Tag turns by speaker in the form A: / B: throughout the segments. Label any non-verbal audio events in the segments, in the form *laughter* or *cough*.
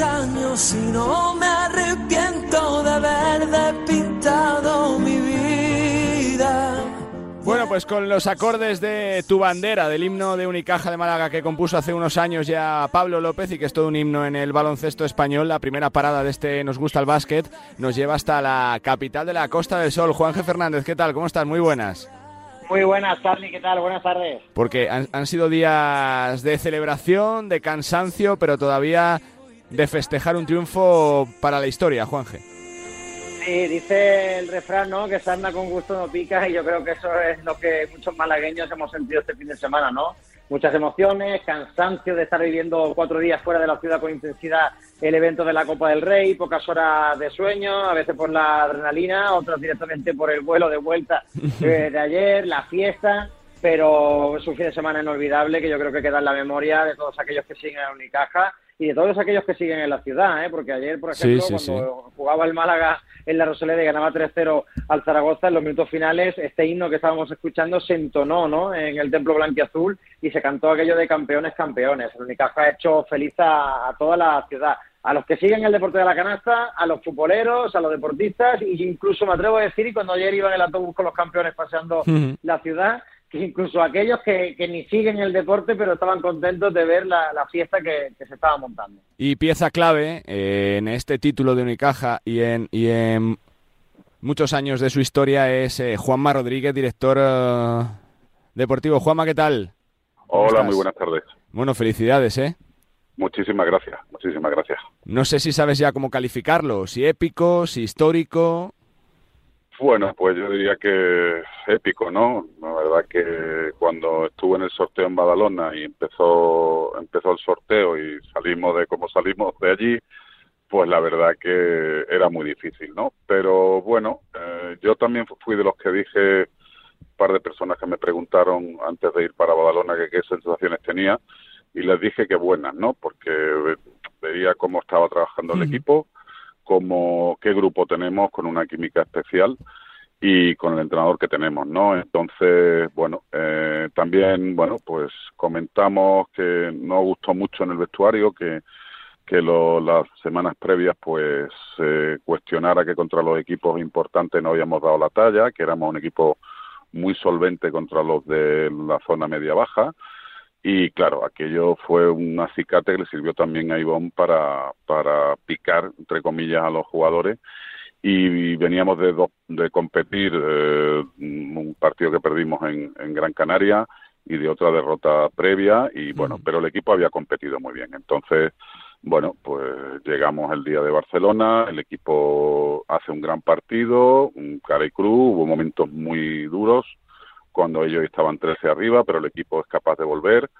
A: años y no me arrepiento de haber despintado mi vida.
B: Bueno, pues con los acordes de Tu Bandera, del himno de Unicaja de Málaga que compuso hace unos años ya Pablo López y que es todo un himno en el baloncesto español, la primera parada de este Nos gusta el básquet nos lleva hasta la capital de la Costa del Sol. Juanje Fernández, ¿qué tal? ¿Cómo estás? Muy buenas.
C: Muy buenas, Charlie, ¿qué tal? Buenas tardes.
B: Porque han, han sido días de celebración, de cansancio, pero todavía de festejar un triunfo para la historia, Juanje.
C: Sí, dice el refrán, ¿no? Que se anda con gusto no pica y yo creo que eso es lo que muchos malagueños hemos sentido este fin de semana, ¿no? Muchas emociones, cansancio de estar viviendo cuatro días fuera de la ciudad con intensidad el evento de la Copa del Rey, pocas horas de sueño, a veces por la adrenalina, otras directamente por el vuelo de vuelta *laughs* eh, de ayer, la fiesta, pero es un fin de semana inolvidable que yo creo que queda en la memoria de todos aquellos que siguen a Unicaja y de todos aquellos que siguen en la ciudad, ¿eh? porque ayer, por ejemplo,
B: Sí, sí,
C: cuando jugaba el Málaga en la Rosaleda y ganaba 3-0 al Zaragoza en los minutos finales, este himno que estábamos escuchando se entonó ¿no? en el Templo Blanquiazul y se cantó aquello de campeones, campeones. El Unicaja ha hecho feliz a, a toda la ciudad. A los que siguen el deporte de la canasta, a los futboleros, a los deportistas, y incluso me atrevo a decir, y cuando ayer iba en el autobús con los campeones paseando la ciudad, incluso aquellos que, que ni siguen el deporte, pero estaban contentos de ver la, la fiesta que, que se estaba montando.
B: Y pieza clave eh, en este título de Unicaja y en, y en muchos años de su historia es eh, Juanma Rodríguez, director eh, deportivo. Juanma, ¿qué tal? ¿Cómo
D: Hola,
B: estás?
D: muy buenas tardes.
B: Bueno, felicidades, ¿eh?
D: Muchísimas gracias, muchísimas gracias.
B: No sé si sabes ya cómo calificarlo, si épico, si histórico.
D: Bueno, pues yo diría que épico, ¿no? La verdad que cuando estuve en el sorteo en Badalona y empezó empezó el sorteo y salimos de como salimos de allí, pues la verdad que era muy difícil, ¿no? Pero bueno, eh, yo también fui de los que dije un par de personas que me preguntaron antes de ir para Badalona que qué sensaciones tenía y les dije que buenas, ¿no? Porque ve- veía cómo estaba trabajando el equipo, cómo qué grupo tenemos con una química especial y con el entrenador que tenemos, ¿no? Entonces, bueno, eh, también, bueno, pues comentamos que no gustó mucho en el vestuario, que que lo- las semanas previas pues se cuestionara que contra los equipos importantes no habíamos dado la talla, que éramos un equipo muy solvente contra los de la zona media-baja y claro, aquello fue un acicate que le sirvió también a Ivonne para, para picar, entre comillas, a los jugadores. Y veníamos de, do- de competir eh, un partido que perdimos en, en Gran Canaria y de otra derrota previa. Y bueno, pero el equipo había competido muy bien. Entonces, bueno, pues llegamos el día de Barcelona, el equipo hace un gran partido, un cara y cruz, hubo momentos muy duros cuando ellos estaban 13 arriba, pero el equipo es capaz de volver.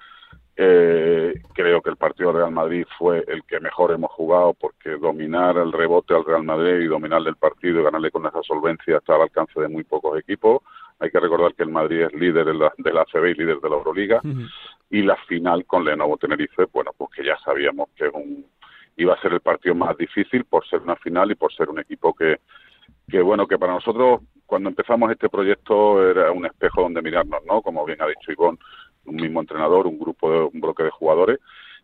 D: Eh, creo que el partido del Real Madrid fue el que mejor hemos jugado porque dominar el rebote al Real Madrid y dominarle el partido y ganarle con esa solvencia está al alcance de muy pocos equipos. Hay que recordar que el Madrid es líder de la, de la ACB y líder de la Euroliga y la final con Lenovo Tenerife, bueno, pues que ya sabíamos que un, iba a ser el partido más difícil por ser una final y por ser un equipo que, que bueno, que para nosotros cuando empezamos este proyecto era un espejo donde mirarnos, ¿no? Como bien ha dicho Ivonne, un mismo entrenador, un grupo, de, un bloque de jugadores.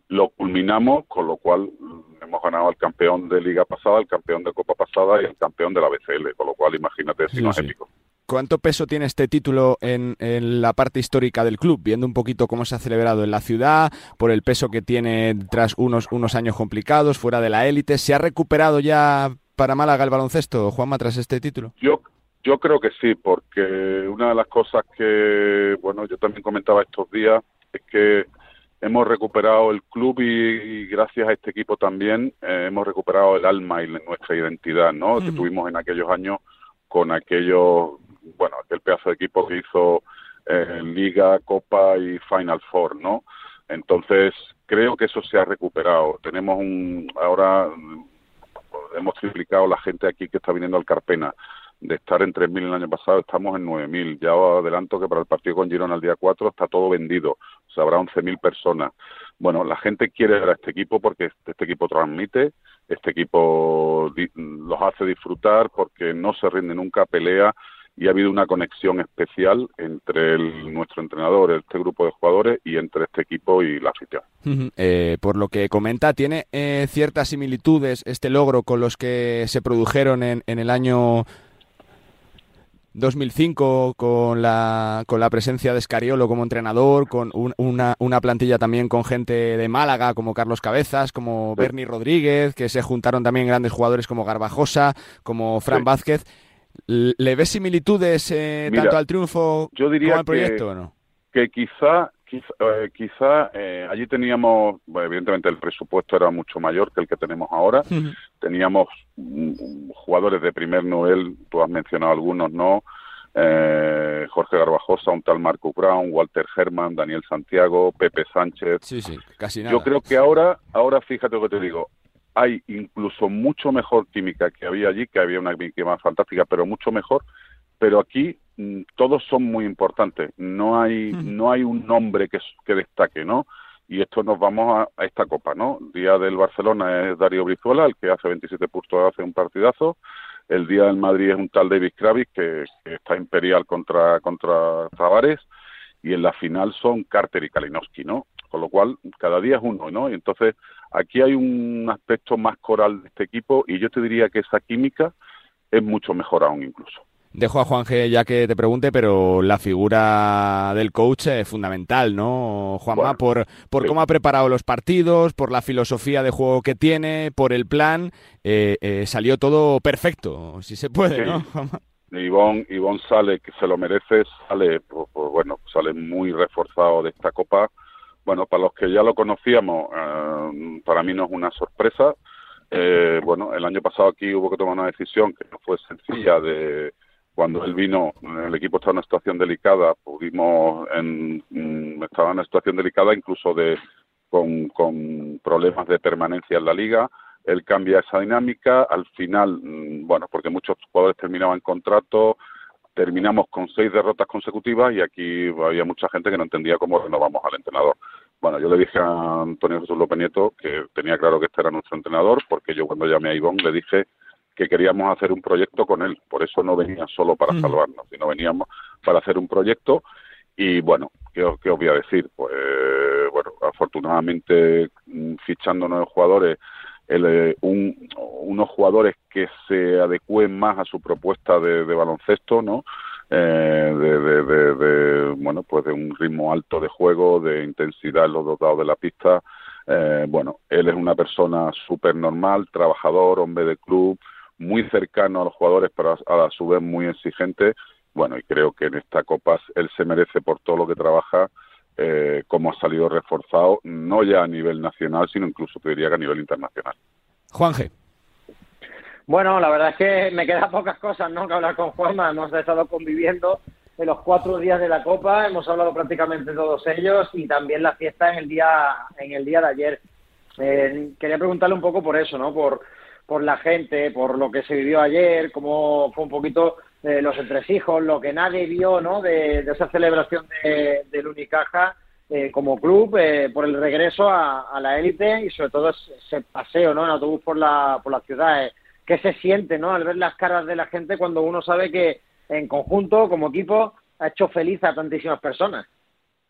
D: Lo culminamos, con lo cual mm, hemos ganado al campeón de Liga pasada, el campeón de Copa pasada y el campeón de la BCL, con lo cual imagínate si
B: Sí,
D: no es
B: sí.
D: épico.
B: ¿Cuánto peso tiene este título en, en la parte histórica del club? Viendo un poquito cómo se ha celebrado en la ciudad, por el peso que tiene tras unos, unos años complicados, fuera de la élite. ¿Se ha recuperado ya para Málaga el baloncesto, Juanma, tras este título?
D: Yo, yo creo que sí, porque una de las cosas que, bueno, yo también comentaba estos días es que hemos recuperado el club y, y gracias a este equipo también eh, hemos recuperado el alma y la- nuestra identidad, ¿no? Que tuvimos en aquellos años con aquellos, bueno, aquel pedazo de equipo que hizo eh, Liga, Copa y Final Four, ¿no? Entonces, creo que eso se ha recuperado. Tenemos un, ahora hemos triplicado la gente aquí que está viniendo al Carpena. De estar en 3.000 el año pasado, estamos en 9.000. Ya adelanto que para el partido con Girona el día 4 está todo vendido. O sea, habrá 11.000 personas. Bueno, la gente quiere ver a este equipo porque este, equipo transmite, este equipo los hace disfrutar porque no se rinde nunca, pelea y ha habido una conexión especial entre nuestro entrenador, este grupo de jugadores y entre este equipo y la afición.
B: Eh, por lo que comenta, ¿tiene eh, ciertas similitudes este logro con los que se produjeron en, en el año 2005 con la, con la presencia de Escariolo como entrenador, con una, una, plantilla también con gente de Málaga como Carlos Cabezas, como Bernie Rodríguez, que se juntaron también grandes jugadores como Garbajosa, como Fran Vázquez. ¿Le ves similitudes eh, tanto al triunfo como al proyecto o no?
D: Que quizá quizá, eh, eh, allí teníamos, evidentemente el presupuesto era mucho mayor que el que tenemos ahora. Teníamos mm, jugadores de primer nivel, tú has mencionado algunos, ¿no? Eh, Jorge Garbajosa, un tal Marco Brown, Walter Herman, Daniel Santiago, Pepe Sánchez.
B: Sí, sí, casi nada.
D: Yo creo que ahora, ahora fíjate lo que te digo, hay incluso mucho mejor química que había allí, que había una química más fantástica, pero mucho mejor. Pero aquí Mm, todos son muy importantes. No hay, no hay un nombre que, que destaque, ¿no? Y esto nos vamos a, esta copa, ¿no? El día del Barcelona es Darío Brizuela, el que hace 27 puntos, hace un partidazo. El día del Madrid es un tal David Kravis, que, está imperial contra, contra Tavares. Y en la final son Carter y Kalinowski, ¿no? Con lo cual, cada día es uno, ¿no? Y entonces, aquí hay un aspecto más coral de este equipo y yo te diría que esa química es mucho mejor aún incluso.
B: Dejo a Juan G ya que te pregunte, pero la figura del coach es fundamental, ¿no, Juanma? por por cómo ha preparado los partidos, por la filosofía de juego que tiene, por el plan, eh, eh, salió todo perfecto, si se puede, ¿no, Juanma?
D: Ivón, Ivón sale, que se lo merece, sale, pues, pues, bueno, sale muy reforzado de esta copa. Bueno, para los que ya lo conocíamos, eh, para mí no es una sorpresa. bueno, el año pasado aquí hubo que tomar una decisión que no fue sencilla de cuando él vino, el equipo estaba en una situación delicada, pudimos, en, mm, estaba en una situación delicada incluso de con, con problemas de permanencia en la liga. Él cambia esa dinámica. Al final, mm, bueno, porque muchos jugadores terminaban contrato, terminamos con seis derrotas consecutivas y aquí había mucha gente que no entendía cómo renovamos al entrenador. Bueno, yo le dije a Antonio Jesús López Nieto que tenía claro que este era nuestro entrenador, porque yo cuando llamé a Ivón le dije que queríamos hacer un proyecto con él. Por eso no venía solo para salvarnos, sino veníamos para hacer un proyecto. Y bueno, ¿qué, os voy a decir? Pues bueno, afortunadamente mm, fichando nuevos jugadores, eh, unos jugadores que se adecúen más a su propuesta de, baloncesto, ¿no? Eh, de, bueno, pues de un ritmo alto de juego, de intensidad en los dos lados de la pista. Eh, bueno, él es una persona súper normal, trabajador, hombre de club, muy cercano a los jugadores, pero a, su vez muy exigente. Bueno, y creo que en esta Copa él se merece por todo lo que trabaja, eh, como ha salido reforzado, no ya a nivel nacional, sino incluso te diría que a nivel internacional.
B: Juan G.
C: Bueno, la verdad es que me quedan pocas cosas ¿no? que hablar con Juanma. Hemos estado conviviendo en los cuatro días de la Copa, hemos hablado prácticamente todos ellos y también la fiesta en el día, en el día de ayer. Eh, quería preguntarle un poco por eso, ¿no? Por, por la gente, por lo que se vivió ayer, cómo fue un poquito eh, los entresijos, lo que nadie vio ¿no? de, esa celebración de, del Unicaja eh, como club, eh, por el regreso a, la élite y sobre todo ese paseo ¿no? en autobús por la, por la ciudad. ¿Qué se siente ¿no? al ver las caras de la gente cuando uno sabe que en conjunto, como equipo, ha hecho feliz a tantísimas personas?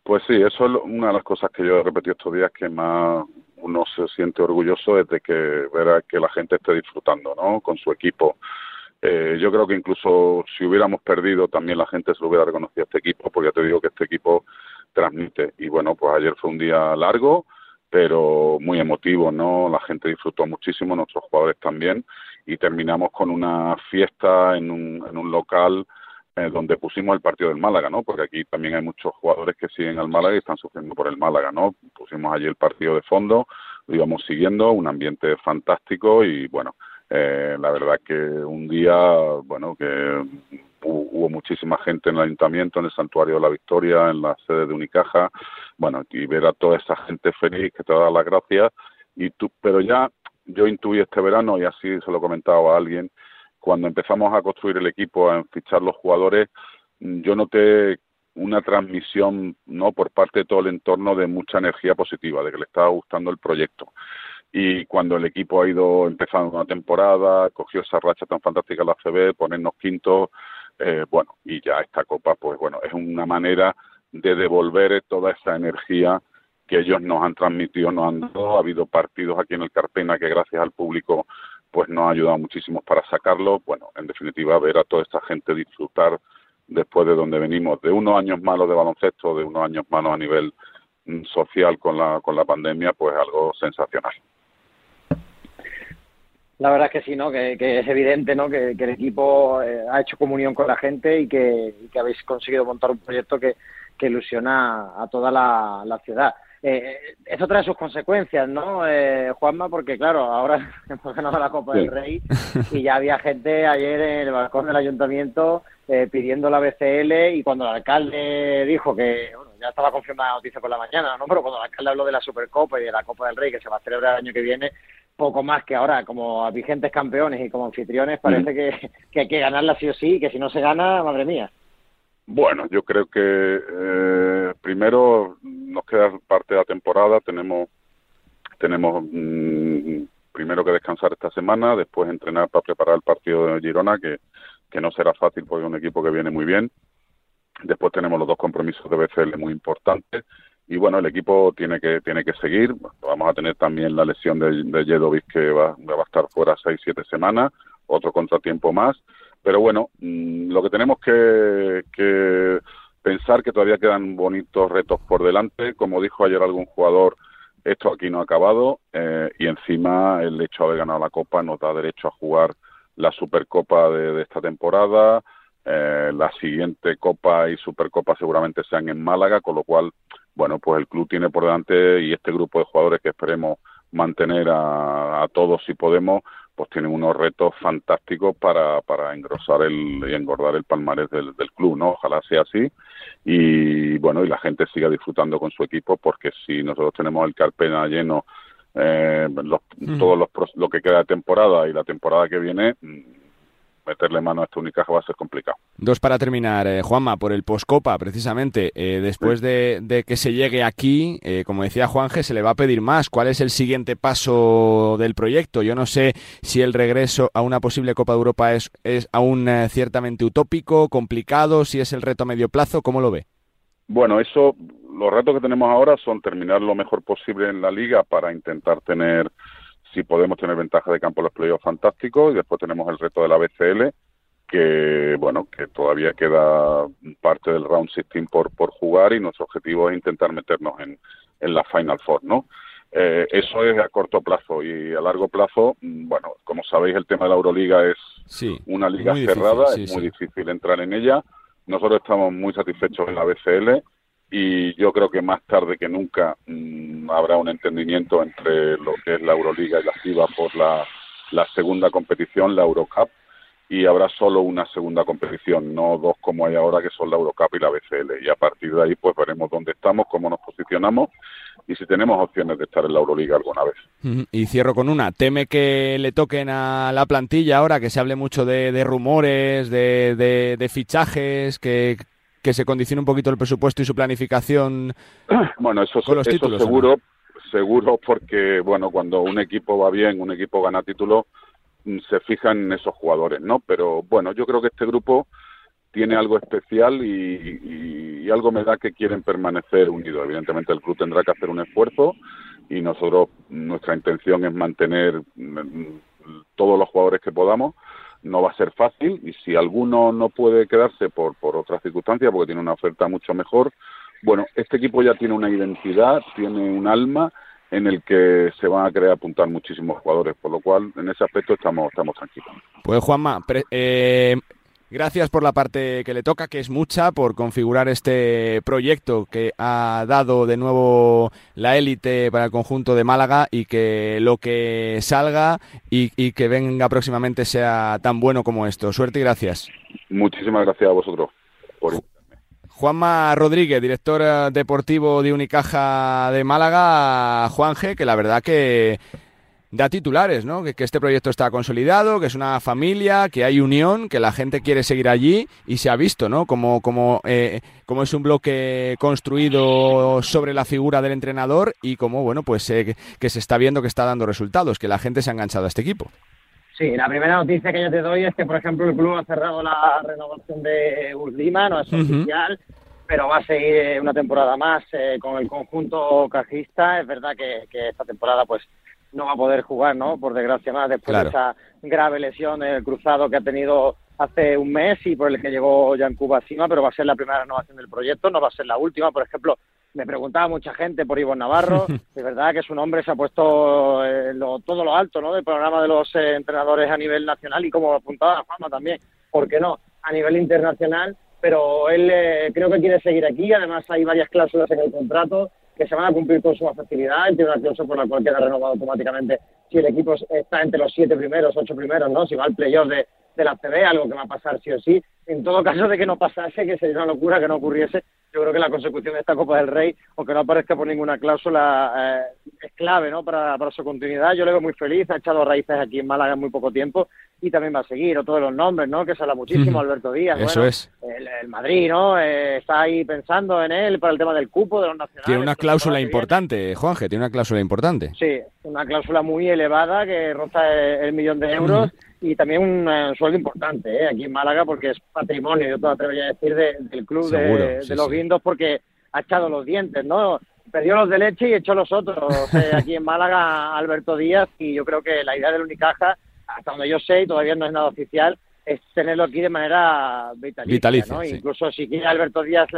D: Pues sí, eso es una de las cosas que yo he repetido estos días que más uno se siente orgulloso de que ver que la gente esté disfrutando ¿no? con su equipo. Eh, yo creo que incluso si hubiéramos perdido también la gente se lo hubiera reconocido a este equipo, porque ya te digo que este equipo transmite. Y bueno, pues ayer fue un día largo, pero muy emotivo, ¿no? La gente disfrutó muchísimo, nuestros jugadores también, y terminamos con una fiesta en un, local eh, donde pusimos el partido del Málaga, ¿no? Porque aquí también hay muchos jugadores que siguen al Málaga y están sufriendo por el Málaga, ¿no? Pusimos allí el partido de fondo, lo íbamos siguiendo, un ambiente fantástico y bueno, eh, la verdad que un día, bueno, que hubo muchísima gente en el ayuntamiento, en el santuario de la Victoria, en la sede de Unicaja, bueno, y ver a toda esa gente feliz que te da las gracias. Y tú, pero ya yo intuí este verano y así se lo comentaba a alguien cuando empezamos a construir el equipo, a fichar los jugadores, yo noté una transmisión no por parte de todo el entorno de mucha energía positiva, de que le estaba gustando el proyecto. Y cuando el equipo ha ido empezando una temporada, cogió esa racha tan fantástica la CB, ponernos quintos, eh, bueno, y ya esta copa, pues bueno, es una manera de devolver toda esa energía que ellos nos han transmitido, nos han dado. Ha habido partidos aquí en el Carpena que gracias al público pues nos ha ayudado muchísimo para sacarlo. Bueno, en definitiva, ver a toda esta gente disfrutar después de donde venimos, de unos años malos de baloncesto, de unos años malos a nivel mm, social con la, con la pandemia, pues algo sensacional.
C: La verdad es que sí, ¿no? Que, es evidente, ¿no? Que, el equipo eh, ha hecho comunión con la gente y que, habéis conseguido montar un proyecto que, ilusiona a toda la, ciudad. Eh, eso trae sus consecuencias, ¿no, eh, Juanma? Porque, claro, ahora *laughs* hemos ganado la Copa del Rey *laughs* y ya había gente ayer en el balcón del ayuntamiento eh, pidiendo la BCL y cuando el alcalde dijo que, bueno, ya estaba confirmada la noticia por la mañana, ¿no? Pero cuando el alcalde habló de la Supercopa y de la Copa del Rey que se va a celebrar el año que viene, poco más que ahora, como vigentes campeones y como anfitriones, parece mm. que, que, hay que ganarla sí o sí, que si no se gana, madre mía.
D: Bueno, yo creo que eh, primero nos queda parte de la temporada, tenemos tenemos mm, primero que descansar esta semana, después entrenar para preparar el partido de Girona, que, que no será fácil porque es un equipo que viene muy bien. Después tenemos los dos compromisos de BCL muy importantes y bueno, el equipo tiene que tiene que seguir. Vamos a tener también la lesión de, de Jedovic que va, va a estar fuera seis siete semanas, otro contratiempo más. Pero bueno, mm, lo que tenemos que, que pensar que todavía quedan bonitos retos por delante. Como dijo ayer algún jugador, esto aquí no ha acabado eh, y encima el hecho de haber ganado la Copa nos da derecho a jugar la Supercopa de, de esta temporada. Eh, la siguiente Copa y Supercopa seguramente sean en Málaga, con lo cual, bueno, pues el club tiene por delante y este grupo de jugadores que esperemos mantener a, a todos si podemos, pues tienen unos retos fantásticos para, para engrosar el, y engordar el palmarés del, del club, ¿no? Ojalá sea así y bueno, y la gente siga disfrutando con su equipo porque si nosotros tenemos el Carpena lleno eh, los, todos los lo que queda de temporada y la temporada que viene meterle mano a esta Unicaja va a ser complicado.
B: Dos para terminar, eh, Juanma, por el Poscopa, precisamente, eh, después de, que se llegue aquí, eh, como decía Juanje, se le va a pedir más. ¿Cuál es el siguiente paso del proyecto? Yo no sé si el regreso a una posible Copa de Europa es, es aún ciertamente utópico, complicado, si es el reto a medio plazo, ¿cómo lo ve?
D: Bueno, eso, los retos que tenemos ahora son terminar lo mejor posible en la liga para intentar tener si podemos tener ventaja de campo en los playoffs, fantástico. Y después tenemos el reto de la BCL, que bueno, que todavía queda parte del round 16 por, por jugar y nuestro objetivo es intentar meternos en, en la Final Four, ¿no? Eh, eso es a corto plazo y a largo plazo, mm, bueno, como sabéis, el tema de la Euroliga es una liga cerrada, es muy difícil entrar en ella. Nosotros estamos muy satisfechos en la BCL y yo creo que más tarde que nunca mm, habrá un entendimiento entre lo que es la Euroliga y la FIBA por la, la segunda competición, la Eurocup, y habrá solo una segunda competición, no dos como hay ahora que son la Eurocup y la BCL. Y a partir de ahí pues veremos dónde estamos, cómo nos posicionamos y si tenemos opciones de estar en la Euroliga alguna vez.
B: Y cierro con una. ¿Teme que le toquen a la plantilla ahora, que se hable mucho de, de rumores, de, de, de fichajes, que, que se condicione un poquito el presupuesto y su planificación *clears throat*
D: bueno eso, con los títulos, seguro seguro porque bueno cuando un equipo va bien un equipo gana título mm, se fijan en esos jugadores no pero bueno yo creo que este grupo tiene algo especial y, y, algo me da que quieren permanecer unidos. Evidentemente el club tendrá que hacer un esfuerzo y nosotros nuestra intención es mantener mm, todos los jugadores que podamos no va a ser fácil y si alguno no puede quedarse por, por otras circunstancias, porque tiene una oferta mucho mejor, bueno, este equipo ya tiene una identidad, tiene un alma en el que se van a querer apuntar muchísimos jugadores, por lo cual en ese aspecto estamos, estamos tranquilos.
B: Pues Juanma, eh, Gracias por la parte que le toca, que es mucha, por configurar este proyecto que ha dado de nuevo la élite para el conjunto de Málaga y que lo que salga y, que venga próximamente sea tan bueno como esto. Suerte y gracias.
D: Muchísimas gracias a vosotros por
B: Juanma Rodríguez, director deportivo de Unicaja de Málaga, Juanje, que la verdad que da titulares, ¿no? Que, este proyecto está consolidado, que es una familia, que hay unión, que la gente quiere seguir allí y se ha visto, ¿no? Como, como, eh, como es un bloque construido sobre la figura del entrenador y como, bueno, pues eh, que se está viendo que está dando resultados, que la gente se ha enganchado a este equipo.
C: Sí, la primera noticia que yo te doy es que, por ejemplo, el club ha cerrado la renovación de Uslima, no es oficial, pero va a seguir una temporada más eh, con el conjunto cajista. Es verdad que, esta temporada pues no va a poder jugar, ¿no? Por desgracia más, después de esa grave lesión en el cruzado que ha tenido hace un mes y por el que llegó ya en Cuba encima, pero va a ser la primera renovación del proyecto, no va a ser la última. Por ejemplo, me preguntaba mucha gente por Ivo Navarro, *laughs* de verdad que su nombre se ha puesto eh, todo lo alto ¿no? del programa de los eh, entrenadores a nivel nacional y como apuntaba Juanma también, ¿por qué no? A nivel internacional, pero él eh, creo que quiere seguir aquí, además hay varias cláusulas en el contrato que se van a cumplir con su facilidad, tiene una cláusula por la cual queda renovado automáticamente si el equipo está entre los siete primeros, ocho primeros, ¿no? Si va al playoff de, de la CB, algo que va a pasar sí o sí. En todo caso de que no pasase, que sería una locura que no ocurriese, yo creo que la consecución de esta Copa del Rey, aunque no aparezca por ninguna cláusula, eh, es clave ¿no? Para, para, su continuidad. Yo le veo muy feliz, ha echado raíces aquí en Málaga en muy poco tiempo y también va a seguir. Otro de los nombres, ¿no? que se habla muchísimo, Alberto Díaz.
B: Eso es.
C: El, Madrid, ¿no? Eh, está ahí pensando en él para el tema del cupo de los nacionales.
B: Tiene una cláusula importante, Juanje, tiene una cláusula importante.
C: Sí, una cláusula muy elevada que roza el, millón de euros y también un eh, sueldo importante ¿eh? aquí en Málaga porque es patrimonio, yo te atrevería a decir, del club de, los guindos porque ha echado los dientes, ¿no? Perdió los de leche y echó los otros eh, aquí en Málaga *laughs* Alberto Díaz y yo creo que la idea del Unicaja, hasta donde yo sé y todavía no es nada oficial, es tenerlo aquí de manera vitalicia, ¿no? Incluso si quiere Alberto Díaz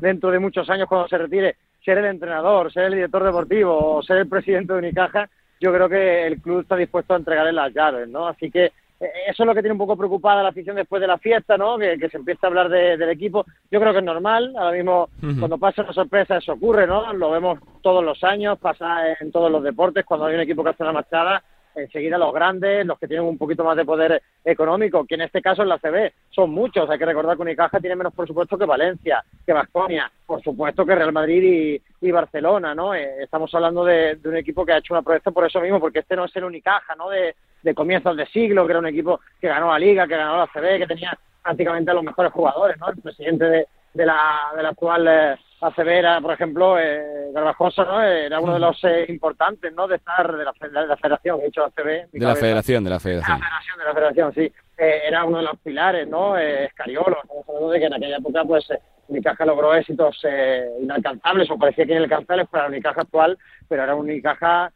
C: dentro de muchos años cuando se retire ser el entrenador, ser el director deportivo o ser el presidente de Unicaja, yo creo que el club está dispuesto a entregarle las llaves, ¿no? Así que eh, eso es lo que tiene un poco preocupada la afición después de la fiesta, ¿no? Que, se empieza a hablar del equipo. Yo creo que es normal. Ahora mismo, cuando pasa una sorpresa, eso ocurre, ¿no? Lo vemos todos los años, pasa en todos los deportes. Cuando hay un equipo que hace una machada, enseguida los grandes, los que tienen un poquito más de poder económico, que en este caso en la CB son muchos. Hay que recordar que Unicaja tiene menos por supuesto que Valencia, que Vasconia, por supuesto que Real Madrid y, Barcelona, ¿no? Eh, estamos hablando de, un equipo que ha hecho una proyecto por eso mismo, porque este no es el Unicaja, ¿no? De, comienzos de siglo, que era un equipo que ganó la Liga, que ganó la CB, que tenía prácticamente a los mejores jugadores, ¿no? El presidente de, de la, de la actual eh, ACB era, por ejemplo, eh, Garbajosa, ¿no? Era uno de los eh, importantes, ¿no? De estar de la, de la federación, he dicho ACB.
B: De la federación, de la federación.
C: De la federación, de la federación, sí. Eh, era uno de los pilares, ¿no? Eh, Escariolo, hablando de que en aquella época, pues, Unicaja logró éxitos inalcanzables, o parecía que inalcanzables para la Unicaja actual, pero era un Unicaja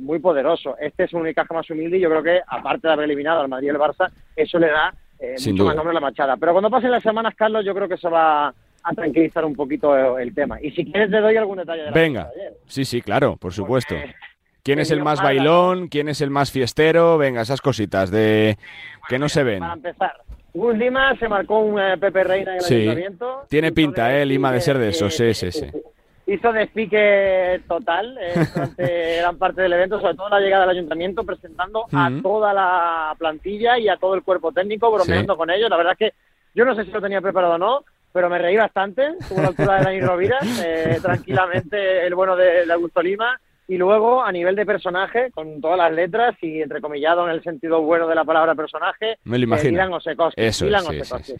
C: muy poderoso. Este es un Unicaja más humilde y yo creo que, aparte de haber eliminado al Madrid y el Barça, eso le da mucho más nombre a la machada. Pero cuando pasen las semanas, Carlos, yo creo que se va a tranquilizar un poquito el tema. Y si quieres te doy algún detalle de la
B: Venga, sí, sí, claro, por supuesto. ¿Quién es el más bailón? ¿Quién es el más fiestero? Venga, esas cositas de que no se ven.
C: Para empezar, Gus Lima se marcó un eh, Pepe Reina en el ayuntamiento.
B: Tiene pinta, ¿eh? Lima de ser de eso, sí, sí, sí. *laughs*
C: Hizo despique total eh, *laughs* durante gran parte del evento, sobre todo la llegada al ayuntamiento, presentando a toda la plantilla y a todo el cuerpo técnico, bromeando con ellos. La verdad es que yo no sé si lo tenía preparado o no, pero me reí bastante, tuvo la altura de Dani Rovira, eh, tranquilamente el bueno de, Augusto Lima, y luego a nivel de personaje, con todas las letras y entrecomillado en el sentido bueno de la palabra personaje,
B: me lo imagino.
C: Dylan Osekoski.
B: Eso sí,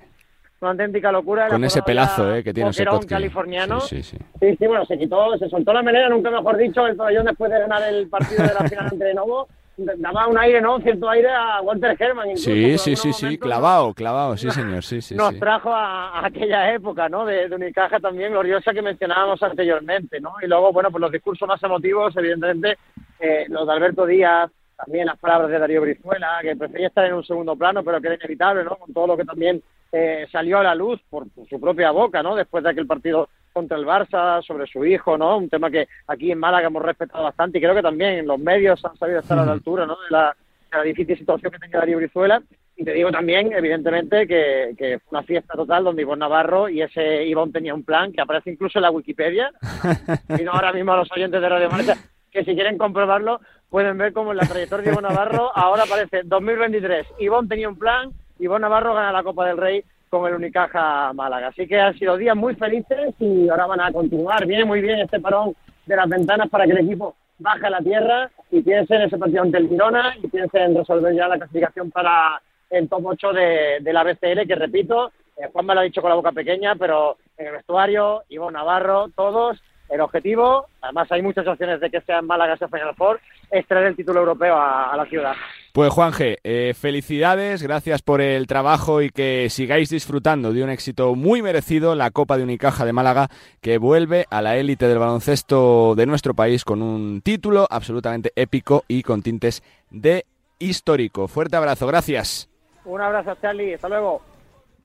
C: Una auténtica locura.
B: Con ese pelazo eh, que tiene Osekoski.
C: californiano.
B: Sí, sí,
C: sí. Sí, bueno, se quitó, se soltó la melena, nunca mejor dicho, el pabellón después de ganar el partido de la final *laughs* ante Novo daba un aire, ¿no? Cierto aire a Walter Herman.
B: sí, sí, sí, sí, clavado, clavado, sí, señor, sí, sí.
C: Nos trajo a, aquella época, ¿no? De, de Unicaja también gloriosa que mencionábamos anteriormente, ¿no? Y luego, bueno, pues los discursos más emotivos, evidentemente, eh, los de Alberto Díaz, también las palabras de Darío Brizuela, que prefería estar en un segundo plano, pero que era inevitable, ¿no? Con todo lo que también eh, salió a la luz por, su propia boca, ¿no? Después de aquel partido contra el Barça, sobre su hijo, ¿no? Un tema que aquí en Málaga hemos respetado bastante y creo que también los medios han sabido estar a la altura, ¿no? De la, difícil situación que tenía Darío Brizuela. Y te digo también, evidentemente, que, que, fue una fiesta total donde Ivonne Navarro y ese Ivonne tenía un plan que aparece incluso en la Wikipedia. *laughs* y no ahora mismo a los oyentes de Radio Málaga, que si quieren comprobarlo, pueden ver cómo en la trayectoria de Ivonne Navarro ahora aparece 2023. Ivonne tenía un plan, Ivonne Navarro gana la Copa del Rey con el Unicaja Málaga. Así que han sido días muy felices y ahora van a continuar. Viene muy bien este parón de las ventanas para que el equipo baje a la tierra y piense en ese partido ante el Girona y piense en resolver ya la clasificación para el top 8 de, la BCL, que repito, eh, Juan me lo ha dicho con la boca pequeña, pero en el vestuario, Ivo Navarro, todos, el objetivo, además hay muchas opciones de que sea en Málaga ese Final Four, es traer el título europeo a la ciudad.
B: Pues Juanje, eh, felicidades, gracias por el trabajo y que sigáis disfrutando de un éxito muy merecido, la Copa de Unicaja de Málaga, que vuelve a la élite del baloncesto de nuestro país con un título absolutamente épico y con tintes de histórico. Fuerte abrazo, gracias.
C: Un abrazo, Charlie, hasta luego.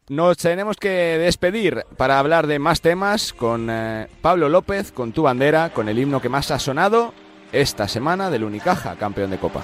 B: Nos tenemos que despedir para hablar de más temas con eh, Pablo López, con tu bandera, con el himno que más ha sonado esta semana del Unicaja, campeón de Copa.